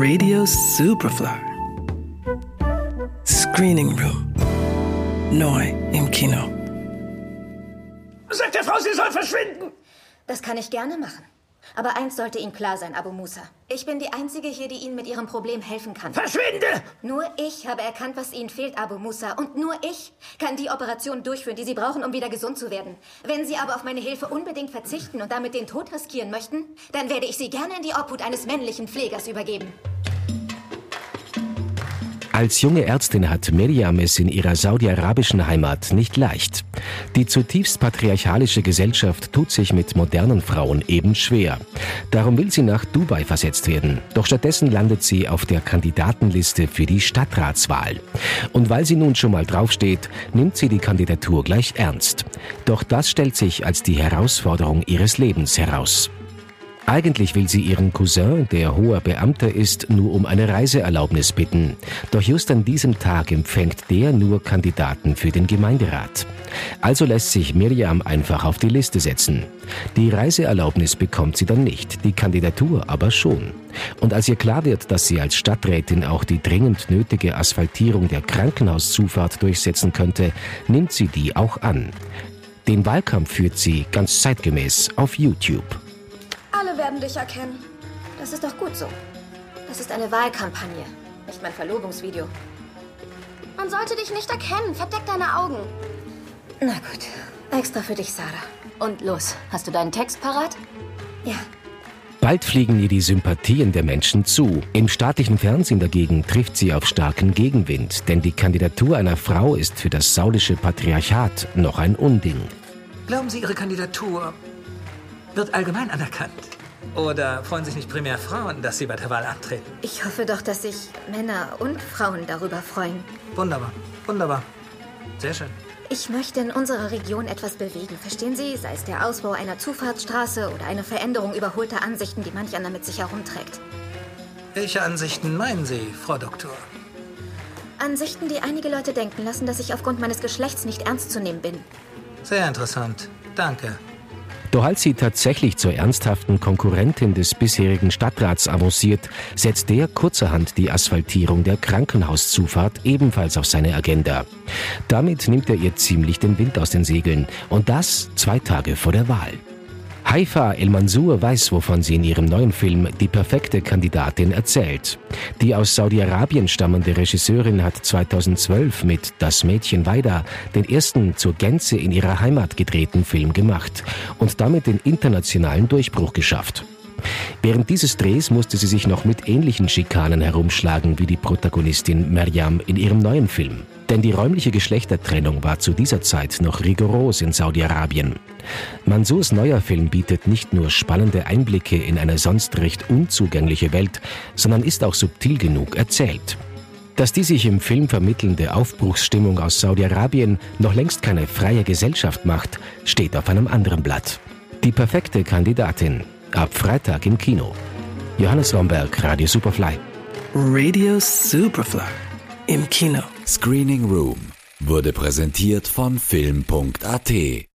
Radio Superfly. Screening Room. Neu im Kino. Sagt der Frau, sie soll verschwinden! Das kann ich gerne machen. Aber eins sollte Ihnen klar sein, Abu Musa. Ich bin die Einzige hier, die Ihnen mit Ihrem Problem helfen kann. Verschwinde! Nur ich habe erkannt, was Ihnen fehlt, Abu Musa. Und nur ich kann die Operation durchführen, die Sie brauchen, um wieder gesund zu werden. Wenn Sie aber auf meine Hilfe unbedingt verzichten und damit den Tod riskieren möchten, dann werde ich Sie gerne in die Obhut eines männlichen Pflegers übergeben. Als junge Ärztin hat Miriam es in ihrer saudi-arabischen Heimat nicht leicht. Die zutiefst patriarchalische Gesellschaft tut sich mit modernen Frauen eben schwer. Darum will sie nach Dubai versetzt werden. Doch stattdessen landet sie auf der Kandidatenliste für die Stadtratswahl. Und weil sie nun schon mal draufsteht, nimmt sie die Kandidatur gleich ernst. Doch das stellt sich als die Herausforderung ihres Lebens heraus. Eigentlich will sie ihren Cousin, der hoher Beamter ist, nur um eine Reiseerlaubnis bitten. Doch just an diesem Tag empfängt der nur Kandidaten für den Gemeinderat. Also lässt sich Miriam einfach auf die Liste setzen. Die Reiseerlaubnis bekommt sie dann nicht, die Kandidatur aber schon. Und als ihr klar wird, dass sie als Stadträtin auch die dringend nötige Asphaltierung der Krankenhauszufahrt durchsetzen könnte, nimmt sie die auch an. Den Wahlkampf führt sie ganz zeitgemäß auf YouTube. Werden dich erkennen. Das ist doch gut so. Das ist eine Wahlkampagne, nicht mein Verlobungsvideo. Man sollte dich nicht erkennen. Verdeck deine Augen. Na gut. Extra für dich, Sarah. Und los. Hast du deinen Text parat? Ja. Bald fliegen ihr die Sympathien der Menschen zu. Im staatlichen Fernsehen dagegen trifft sie auf starken Gegenwind, denn die Kandidatur einer Frau ist für das saudische Patriarchat noch ein Unding. Glauben Sie, Ihre Kandidatur wird allgemein anerkannt? Oder freuen sich nicht primär Frauen, dass Sie bei der Wahl antreten? Ich hoffe doch, dass sich Männer und Frauen darüber freuen. Wunderbar, wunderbar. Sehr schön. Ich möchte in unserer Region etwas bewegen, verstehen Sie? Sei es der Ausbau einer Zufahrtsstraße oder eine Veränderung überholter Ansichten, die manch einer mit sich herumträgt. Welche Ansichten meinen Sie, Frau Doktor? Ansichten, die einige Leute denken lassen, dass ich aufgrund meines Geschlechts nicht ernst zu nehmen bin. Sehr interessant. Danke. Doch als sie tatsächlich zur ernsthaften Konkurrentin des bisherigen Stadtrats avanciert, setzt der kurzerhand die Asphaltierung der Krankenhauszufahrt ebenfalls auf seine Agenda. Damit nimmt er ihr ziemlich den Wind aus den Segeln und das zwei Tage vor der Wahl. Haifa El Mansour weiß, wovon sie in ihrem neuen Film Die perfekte Kandidatin erzählt. Die aus Saudi-Arabien stammende Regisseurin hat 2012 mit Das Mädchen Weida den ersten zur Gänze in ihrer Heimat gedrehten Film gemacht und damit den internationalen Durchbruch geschafft. Während dieses Drehs musste sie sich noch mit ähnlichen Schikanen herumschlagen wie die Protagonistin Maryam in ihrem neuen Film. Denn die räumliche Geschlechtertrennung war zu dieser Zeit noch rigoros in Saudi-Arabien. Mansurs neuer Film bietet nicht nur spannende Einblicke in eine sonst recht unzugängliche Welt, sondern ist auch subtil genug erzählt. Dass die sich im Film vermittelnde Aufbruchsstimmung aus Saudi-Arabien noch längst keine freie Gesellschaft macht, steht auf einem anderen Blatt. Die perfekte Kandidatin. Ab Freitag im Kino. Johannes Romberg, Radio Superfly. Radio Superfly. Im Kino. Screening Room wurde präsentiert von Film.at